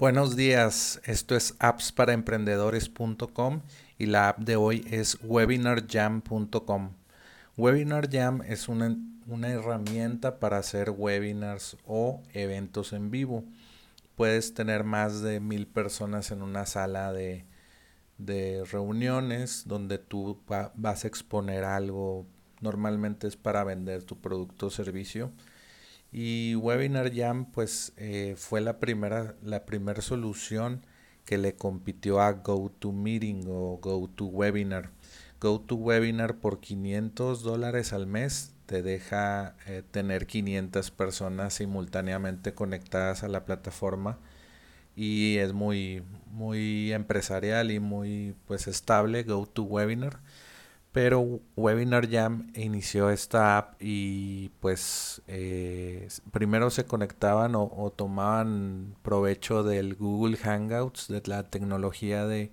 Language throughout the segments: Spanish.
Buenos días, esto es appsparaemprendedores.com y la app de hoy es webinarjam.com. WebinarJam es una, herramienta para hacer webinars o eventos en vivo. Puedes tener más de mil personas en una sala de, reuniones donde tú vas a exponer algo. Normalmente es para vender tu producto o servicio y Webinar Jam pues eh, fue la primera, la primera solución que le compitió a GoToMeeting o GoToWebinar. GoToWebinar por 500 dólares al mes te deja eh, tener 500 personas simultáneamente conectadas a la plataforma y es muy muy empresarial y muy pues estable GoToWebinar pero Webinar Jam inició esta app y pues eh, primero se conectaban o, tomaban provecho del Google Hangouts, de la tecnología de,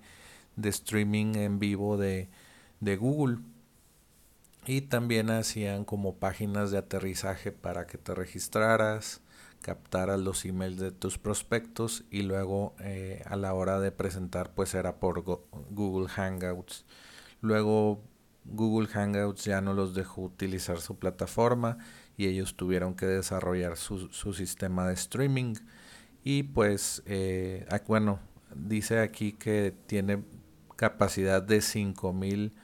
streaming en vivo de, de, Google. Y también hacían como páginas de aterrizaje para que te registraras, captaras los emails de tus prospectos y luego eh, a la hora de presentar pues era por Google Hangouts. Luego Google Hangouts ya no los dejó utilizar su plataforma y ellos tuvieron que desarrollar su, sistema de streaming. Y pues, eh, bueno, dice aquí que tiene capacidad de 5000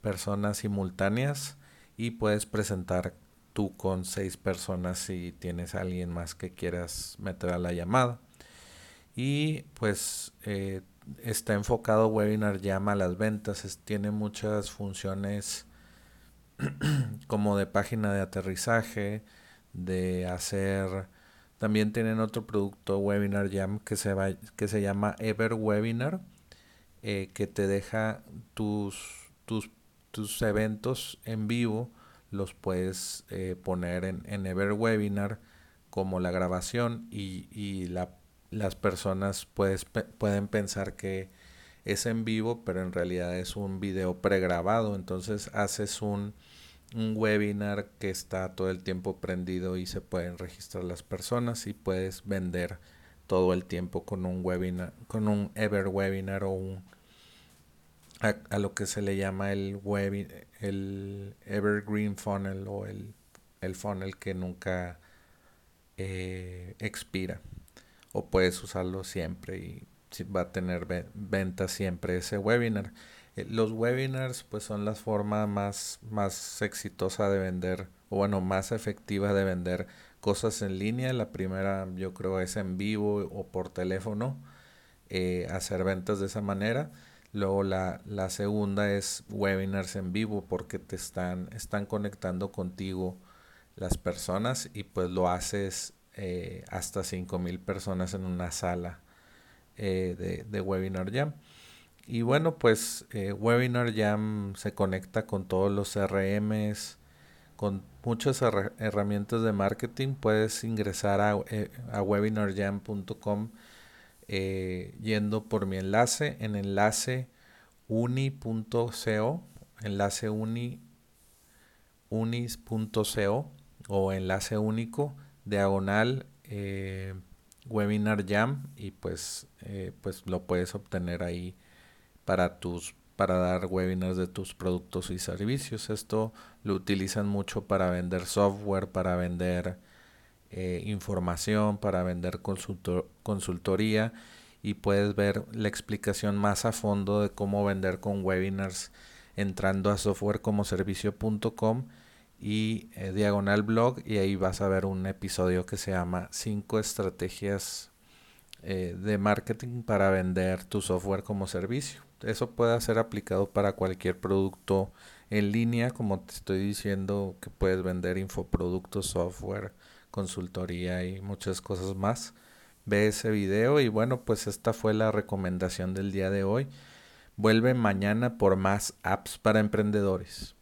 personas simultáneas y puedes presentar tú con 6 personas si tienes alguien más que quieras meter a la llamada. Y pues eh, está enfocado Webinar Llama a las ventas, tiene muchas funciones como de página de aterrizaje, de hacer... También tienen otro producto Webinar Jam que se, va, que se llama Ever Webinar, eh, que te deja tus, tus, tus, eventos en vivo, los puedes eh, poner en, en Ever Webinar como la grabación y, y la las personas pueden pensar que es en vivo, pero en realidad es un video pregrabado. Entonces haces un, un, webinar que está todo el tiempo prendido y se pueden registrar las personas y puedes vender todo el tiempo con un webinar, con un ever webinar o un a, lo que se le llama el el evergreen funnel o el, el funnel que nunca eh, expira o puedes usarlo siempre y va a tener venta siempre ese webinar. Eh, los webinars pues son la forma más, más exitosa de vender o bueno más efectiva de vender cosas en línea. La primera yo creo es en vivo o por teléfono eh, hacer ventas de esa manera. Luego la, la, segunda es webinars en vivo porque te están, están conectando contigo las personas y pues lo haces eh, hasta 5.000 personas en una sala eh, de, Webinar Jam. Y bueno, pues eh, Webinar Jam se conecta con todos los CRMs, con muchas herramientas de marketing. Puedes ingresar a, a webinarjam.com yendo por mi enlace, en enlace uni.co, enlace uni, unis.co o enlace único diagonal eh, webinar jam y pues eh, pues lo puedes obtener ahí para tus para dar webinars de tus productos y servicios. Esto lo utilizan mucho para vender software para vender eh, información para vender consultoría y puedes ver la explicación más a fondo de cómo vender con webinars entrando a softwarecomoservicio.com y eh, diagonal blog y ahí vas a ver un episodio que se llama 5 estrategias eh, de marketing para vender tu software como servicio. Eso puede ser aplicado para cualquier producto en línea, como te estoy diciendo que puedes vender infoproductos, software, consultoría y muchas cosas más. Ve ese video y bueno, pues esta fue la recomendación del día de hoy. Vuelve mañana por más apps para emprendedores.